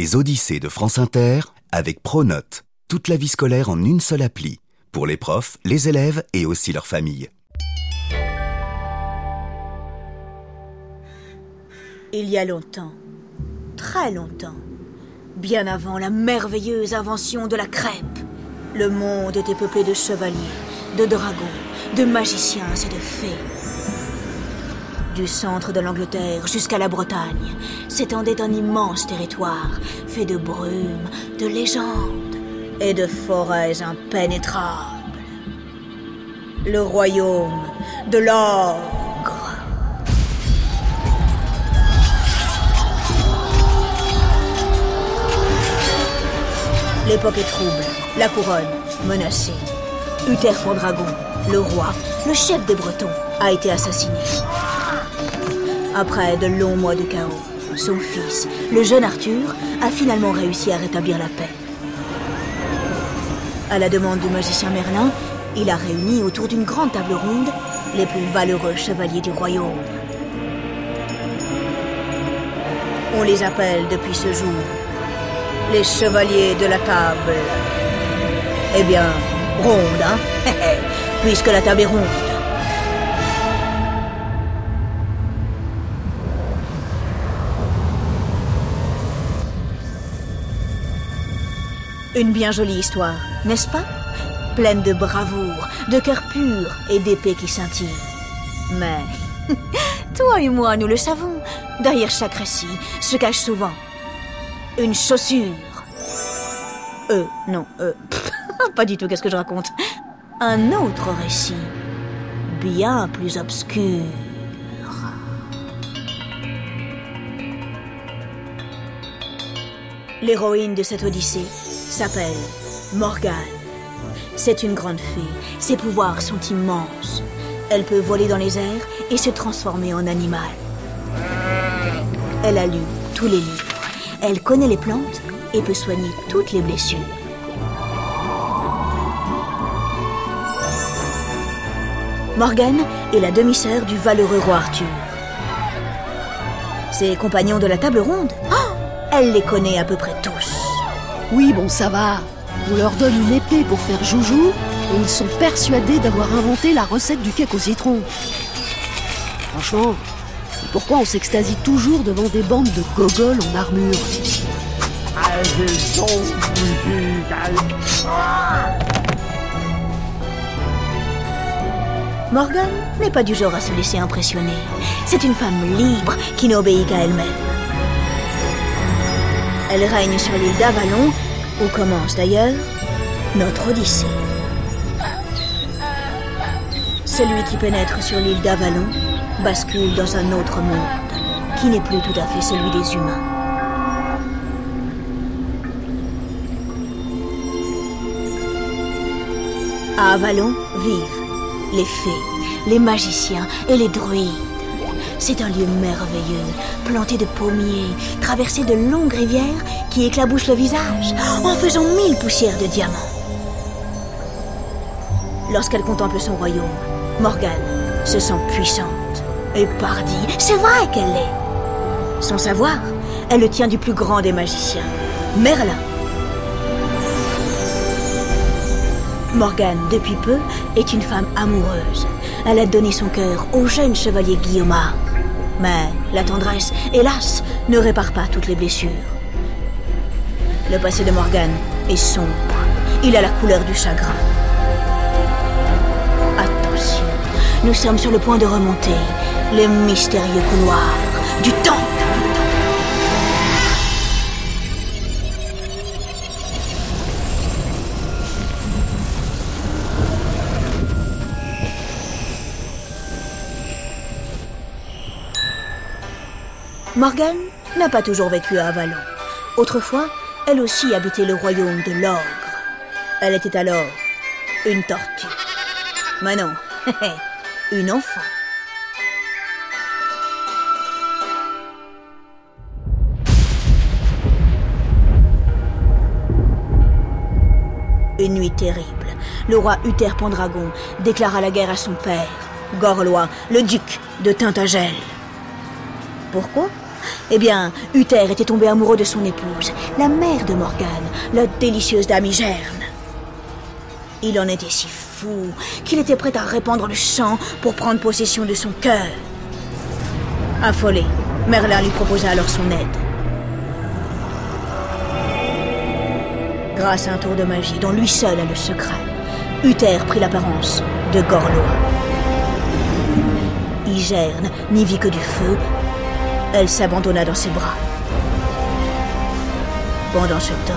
Les Odyssées de France Inter avec Pronote. Toute la vie scolaire en une seule appli. Pour les profs, les élèves et aussi leurs familles. Il y a longtemps, très longtemps, bien avant la merveilleuse invention de la crêpe, le monde était peuplé de chevaliers, de dragons, de magiciens et de fées. Du centre de l'Angleterre jusqu'à la Bretagne s'étendait un immense territoire fait de brume, de légendes et de forêts impénétrables. Le royaume de l'ogre. L'époque est trouble, la couronne menacée. Uther Pendragon, le roi, le chef des Bretons, a été assassiné. Après de longs mois de chaos, son fils, le jeune Arthur, a finalement réussi à rétablir la paix. À la demande du magicien Merlin, il a réuni autour d'une grande table ronde les plus valeureux chevaliers du royaume. On les appelle depuis ce jour les chevaliers de la table. Eh bien, ronde, hein Puisque la table est ronde. Une bien jolie histoire, n'est-ce pas? Pleine de bravoure, de cœur pur et d'épées qui scintillent. Mais, toi et moi, nous le savons, derrière chaque récit se cache souvent une chaussure. Euh, non, euh, pas du tout, qu'est-ce que je raconte? Un autre récit, bien plus obscur. L'héroïne de cette odyssée s'appelle Morgane. C'est une grande fée. Ses pouvoirs sont immenses. Elle peut voler dans les airs et se transformer en animal. Elle a lu tous les livres. Elle connaît les plantes et peut soigner toutes les blessures. Morgane est la demi-sœur du valeureux roi Arthur. Ses compagnons de la table ronde, oh, elle les connaît à peu près tous. Oui, bon, ça va. On leur donne une épée pour faire joujou et ils sont persuadés d'avoir inventé la recette du cake au citron. Franchement, pourquoi on s'extasie toujours devant des bandes de gogoles en armure? Morgane n'est pas du genre à se laisser impressionner. C'est une femme libre qui n'obéit qu'à elle-même. Elle règne sur l'île d'Avalon, où commence d'ailleurs notre Odyssée. Celui qui pénètre sur l'île d'Avalon bascule dans un autre monde, qui n'est plus tout à fait celui des humains. À Avalon vivent les fées, les magiciens et les druides. C'est un lieu merveilleux, planté de pommiers, traversé de longues rivières qui éclaboussent le visage en faisant mille poussières de diamants. Lorsqu'elle contemple son royaume, Morgane se sent puissante et pardie. C'est vrai qu'elle l'est. Sans savoir, elle le tient du plus grand des magiciens, Merlin. Morgane, depuis peu, est une femme amoureuse. Elle a donné son cœur au jeune chevalier Guillaumard. Mais la tendresse, hélas, ne répare pas toutes les blessures. Le passé de Morgane est sombre. Il a la couleur du chagrin. Attention, nous sommes sur le point de remonter les mystérieux couloirs du temps. Morgane n'a pas toujours vécu à Avalon. Autrefois, elle aussi habitait le royaume de l'ogre. Elle était alors une tortue. Mais non, une enfant. Une nuit terrible, le roi Uther Pendragon déclara la guerre à son père, Gorlois, le duc de Tintagel. Pourquoi? Eh bien, Uther était tombé amoureux de son épouse, la mère de Morgane, la délicieuse dame Igerne. Il en était si fou qu'il était prêt à répandre le sang pour prendre possession de son cœur. Affolé, Merlin lui proposa alors son aide. Grâce à un tour de magie dont lui seul a le secret, Uther prit l'apparence de Gorlois. Igerne n'y vit que du feu, elle s'abandonna dans ses bras. Pendant ce temps,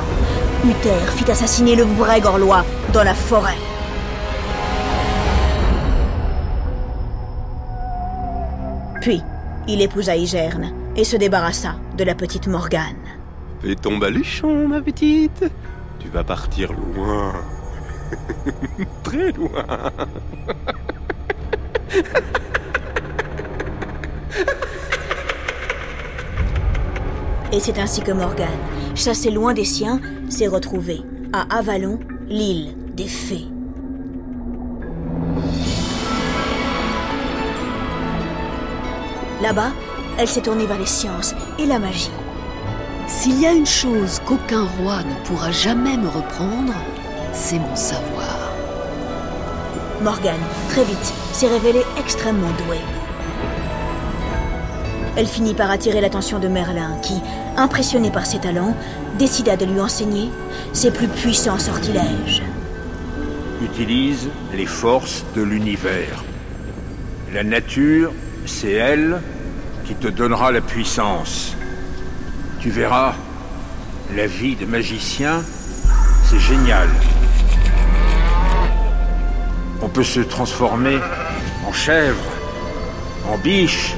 Uther fit assassiner le vrai Gorlois dans la forêt. Puis, il épousa Igerne et se débarrassa de la petite Morgane. Fais ton baluchon, ma petite. Tu vas partir loin. Très loin. Et c'est ainsi que Morgane, chassée loin des siens, s'est retrouvée à Avalon, l'île des fées. Là-bas, elle s'est tournée vers les sciences et la magie. S'il y a une chose qu'aucun roi ne pourra jamais me reprendre, c'est mon savoir. Morgane, très vite, s'est révélée extrêmement douée. Elle finit par attirer l'attention de Merlin, qui, impressionné par ses talents, décida de lui enseigner ses plus puissants sortilèges. Utilise les forces de l'univers. La nature, c'est elle qui te donnera la puissance. Tu verras, la vie de magicien, c'est génial. On peut se transformer en chèvre, en biche,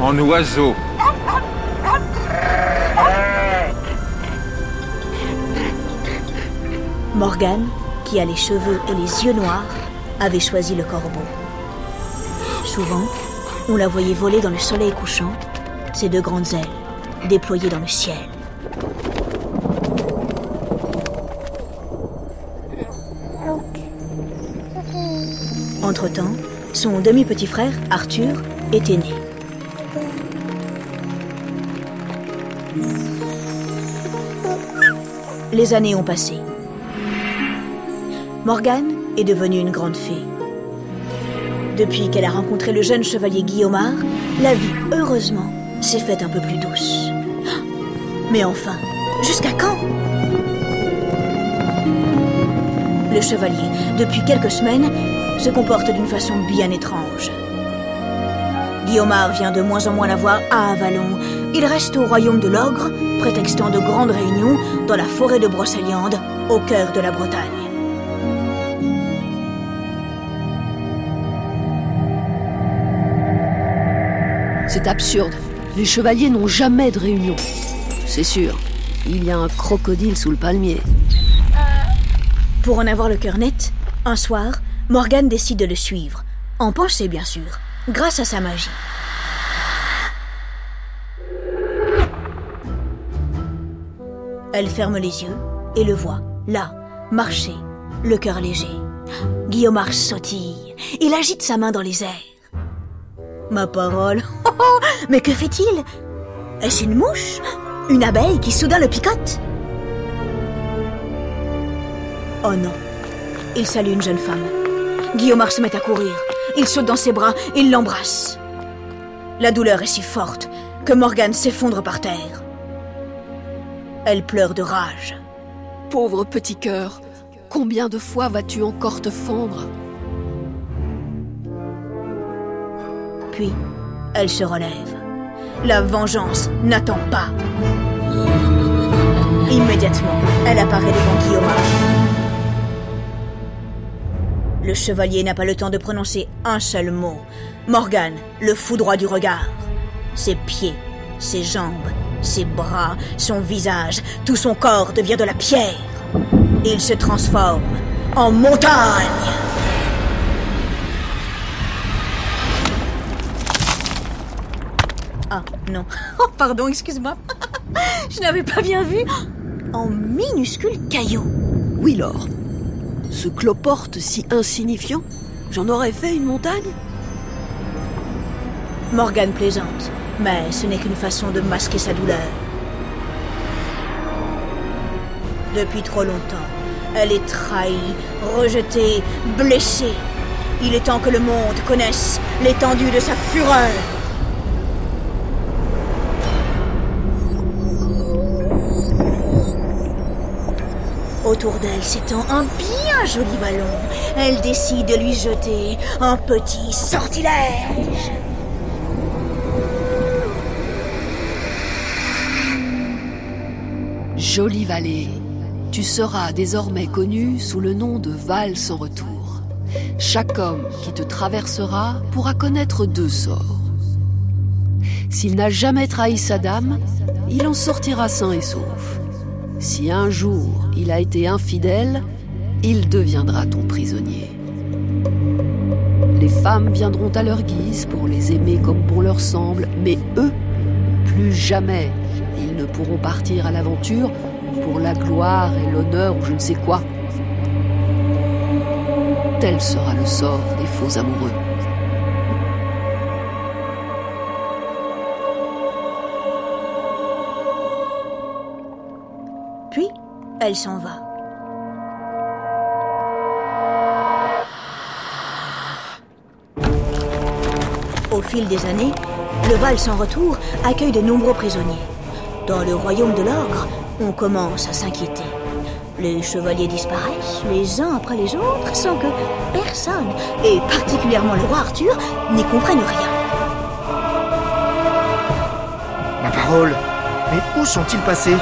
en oiseau. Morgane, qui a les cheveux et les yeux noirs, avait choisi le corbeau. Souvent, on la voyait voler dans le soleil couchant, ses deux grandes ailes déployées dans le ciel. Entre-temps, son demi-petit frère, Arthur, était né. Les années ont passé. Morgane est devenue une grande fée. Depuis qu'elle a rencontré le jeune chevalier Guillaumard, la vie, heureusement, s'est faite un peu plus douce. Mais enfin, jusqu'à quand? Le chevalier, depuis quelques semaines, se comporte d'une façon bien étrange. Guillaumard vient de moins en moins la voir à Avalon. Il reste au royaume de l'ogre, prétextant de grandes réunions dans la forêt de Brocéliande, au cœur de la Bretagne. C'est absurde. Les chevaliers n'ont jamais de réunion. C'est sûr, il y a un crocodile sous le palmier. Pour en avoir le cœur net, un soir, Morgane décide de le suivre, en pensée bien sûr, grâce à sa magie. Elle ferme les yeux et le voit, là, marcher, le cœur léger. Guillaume sautille. Il agite sa main dans les airs. Ma parole. Oh, oh, mais que fait-il? Est-ce une mouche? Une abeille qui soudain le picote? Oh non. Il salue une jeune femme. Guillaume se met à courir. Il saute dans ses bras, il l'embrasse. La douleur est si forte que Morgane s'effondre par terre. Elle pleure de rage. Pauvre petit cœur, combien de fois vas-tu encore te fondre Puis, elle se relève. La vengeance n'attend pas. Immédiatement, elle apparaît devant Guillaume. Le chevalier n'a pas le temps de prononcer un seul mot. Morgane le foudroie du regard. Ses pieds, ses jambes, ses bras, son visage, tout son corps devient de la pierre. Il se transforme en montagne. Ah, non. Oh, pardon, excuse-moi. Je n'avais pas bien vu. En minuscule caillou. Oui, Laure. Ce cloporte si insignifiant, j'en aurais fait une montagne? Morgane plaisante. Mais ce n'est qu'une façon de masquer sa douleur. Depuis trop longtemps, elle est trahie, rejetée, blessée. Il est temps que le monde connaisse l'étendue de sa fureur. Autour d'elle s'étend un bien joli ballon. Elle décide de lui jeter un petit sortilège. Jolie vallée, tu seras désormais connu sous le nom de Val sans retour. Chaque homme qui te traversera pourra connaître deux sorts. S'il n'a jamais trahi sa dame, il en sortira sain et sauf. Si un jour il a été infidèle, il deviendra ton prisonnier. Les femmes viendront à leur guise pour les aimer comme bon leur semble, mais eux, plus jamais, ils ne pourront partir à l'aventure pour la gloire et l'honneur ou je ne sais quoi. Tel sera le sort des faux amoureux. Puis, elle s'en va. Au fil des années, le Val sans retour accueille de nombreux prisonniers. Dans le royaume de l'ogre, on commence à s'inquiéter. Les chevaliers disparaissent les uns après les autres sans que personne, et particulièrement le roi Arthur, n'y comprenne rien. Ma parole Mais où sont-ils passés?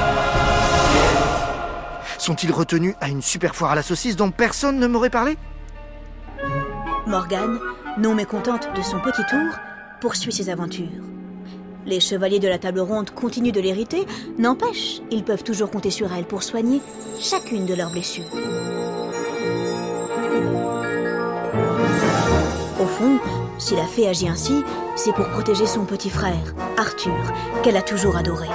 Sont-ils retenus à une super foire à la saucisse dont personne ne m'aurait parlé? Morgane, non mécontente de son petit tour, poursuit ses aventures. Les chevaliers de la table ronde continuent de l'hériter, n'empêche, ils peuvent toujours compter sur elle pour soigner chacune de leurs blessures. Au fond, si la fée agit ainsi, c'est pour protéger son petit frère, Arthur, qu'elle a toujours adoré.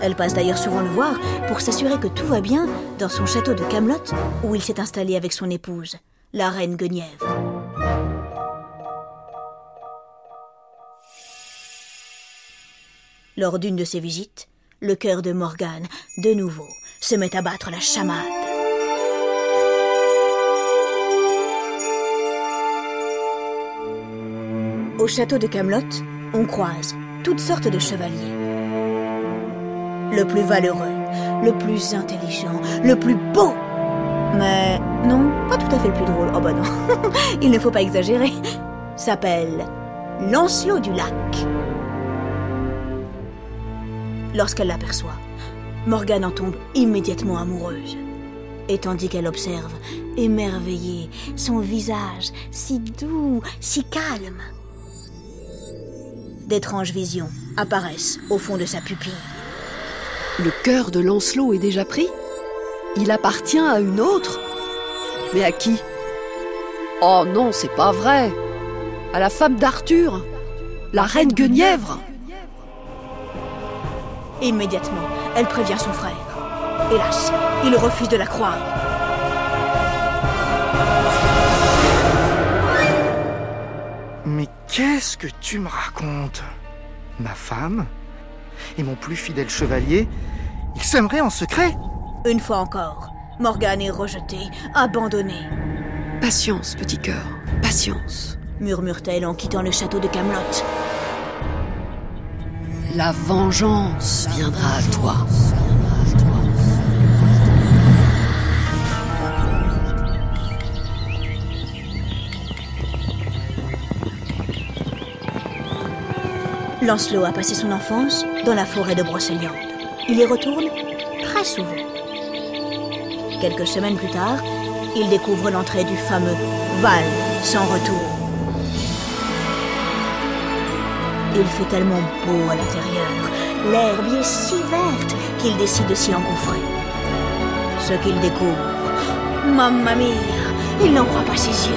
Elle passe d'ailleurs souvent le voir pour s'assurer que tout va bien dans son château de Camelot où il s'est installé avec son épouse, la reine Guenièvre. Lors d'une de ces visites, le cœur de Morgane, de nouveau, se met à battre la chamade. Au château de Camelot, on croise toutes sortes de chevaliers. Le plus valeureux, le plus intelligent, le plus beau. Mais non, pas tout à fait le plus drôle. Oh bah non, il ne faut pas exagérer. S'appelle Lancelot du Lac. Lorsqu'elle l'aperçoit, Morgane en tombe immédiatement amoureuse. Et tandis qu'elle observe, émerveillée, son visage si doux, si calme, d'étranges visions apparaissent au fond de sa pupille. Le cœur de Lancelot est déjà pris. Il appartient à une autre. Mais à qui? Oh non, c'est pas vrai. À la femme d'Arthur La reine Guenièvre Immédiatement, elle prévient son frère. Hélas, il refuse de la croire. Mais qu'est-ce que tu me racontes? Ma femme et mon plus fidèle chevalier, ils s'aimeraient en secret? Une fois encore, Morgane est rejetée, abandonnée, Patience, petit cœur, patience. murmure-t-elle en quittant le château de Camelot. La vengeance viendra à toi. Lancelot a passé son enfance dans la forêt de Brocéliande. Il y retourne très souvent. Quelques semaines plus tard, il découvre l'entrée du fameux Val sans retour. Il fait tellement beau à l'intérieur, l'herbe est si verte qu'il décide de s'y engouffrer. Ce qu'il découvre, mamma mia, il n'en croit pas ses yeux.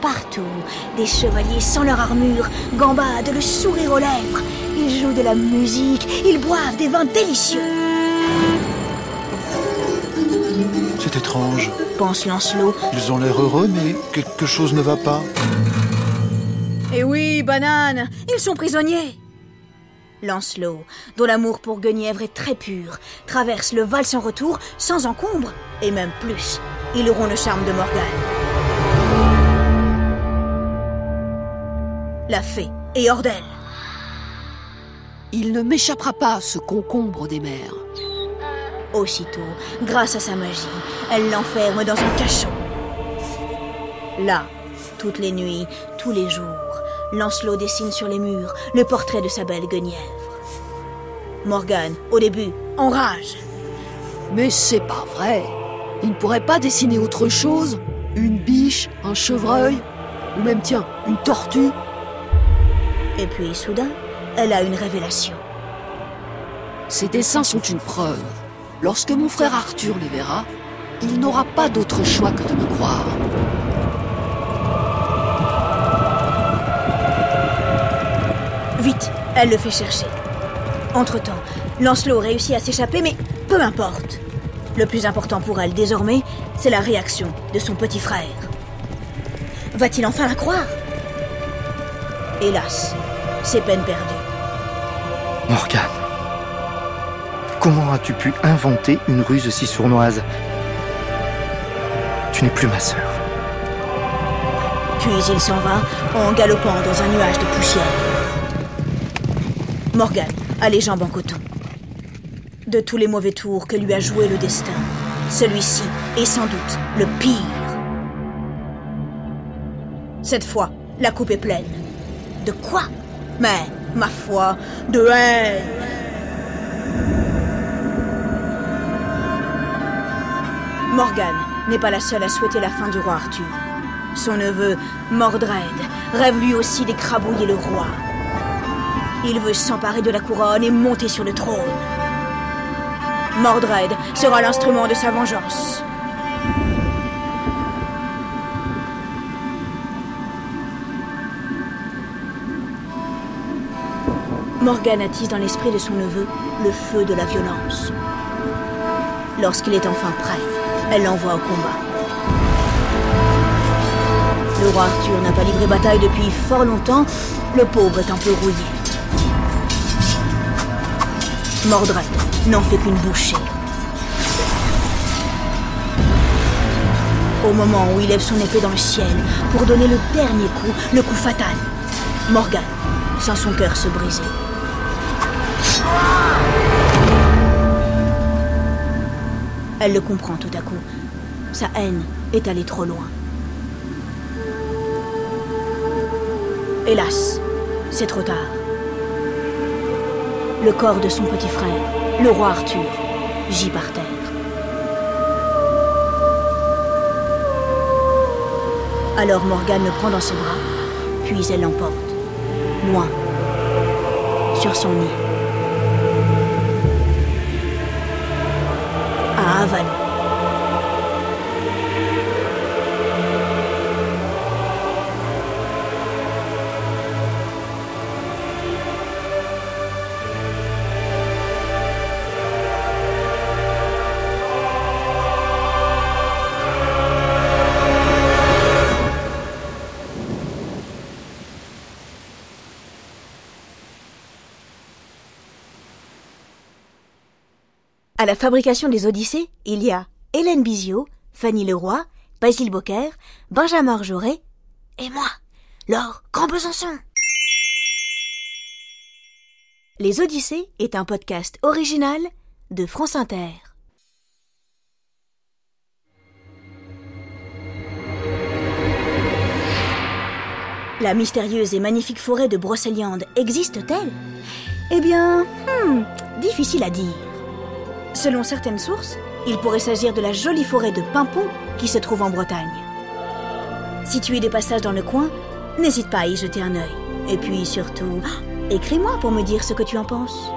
Partout, des chevaliers sans leur armure gambadent le sourire aux lèvres. Ils jouent de la musique, ils boivent des vins délicieux. C'est étrange. pense Lancelot. Ils ont l'air heureux, mais quelque chose ne va pas. Eh oui, banane, ils sont prisonniers. Lancelot, dont l'amour pour Guenièvre est très pur, traverse le Val sans retour, sans encombre, et même plus. Ils auront le charme de Morgane. La fée est hors d'elle. Il ne m'échappera pas, ce concombre des mers. Aussitôt, grâce à sa magie, elle l'enferme dans un cachot. Là, toutes les nuits, tous les jours, Lancelot dessine sur les murs le portrait de sa belle Guenièvre. Morgane, au début, enrage. Mais c'est pas vrai. Il ne pourrait pas dessiner autre chose? Une biche, un chevreuil? Ou même, tiens, une tortue? Et puis, soudain, elle a une révélation. Ces dessins sont une preuve. Lorsque mon frère Arthur les verra, il n'aura pas d'autre choix que de me croire. Vite, elle le fait chercher. Entre-temps, Lancelot réussit à s'échapper, mais peu importe. Le plus important pour elle désormais, c'est la réaction de son petit frère. Va-t-il enfin la croire? Hélas, c'est peine perdue. Morgane, comment as-tu pu inventer une ruse si sournoise Tu n'es plus ma sœur. Puis il s'en va en galopant dans un nuage de poussière. Morgane a les jambes en coton. De tous les mauvais tours que lui a joué le destin, celui-ci est sans doute le pire. Cette fois, la coupe est pleine. De quoi? Mais, ma foi, de haine. Morgane n'est pas la seule à souhaiter la fin du roi Arthur. Son neveu, Mordred, rêve lui aussi d'écrabouiller le roi. Il veut s'emparer de la couronne et monter sur le trône. Mordred sera l'instrument de sa vengeance. Morgane attise dans l'esprit de son neveu le feu de la violence. Lorsqu'il est enfin prêt, elle l'envoie au combat. Le roi Arthur n'a pas livré bataille depuis fort longtemps, le pauvre est un peu rouillé. Mordred n'en fait qu'une bouchée. Au moment où il lève son épée dans le ciel pour donner le dernier coup, le coup fatal, Morgane sent son cœur se briser. Elle le comprend tout à coup. Sa haine est allée trop loin. Hélas, c'est trop tard. Le corps de son petit frère, le roi Arthur, gît par terre. Alors Morgane le prend dans ses bras, puis elle l'emporte, loin, sur son nid. À À la fabrication des Odyssées, il y a Hélène Bizio, Fanny Leroy, Basile Bocquer, Benjamin Orgeray et moi, Laure Grand Besançon. Les Odyssées est un podcast original de France Inter. La mystérieuse et magnifique forêt de Brocéliande existe-t-elle? Eh bien, hmm, difficile à dire. Selon certaines sources, il pourrait s'agir de la jolie forêt de Pimpon qui se trouve en Bretagne. Si tu es des passages dans le coin, n'hésite pas à y jeter un œil. Et puis surtout, écris-moi pour me dire ce que tu en penses.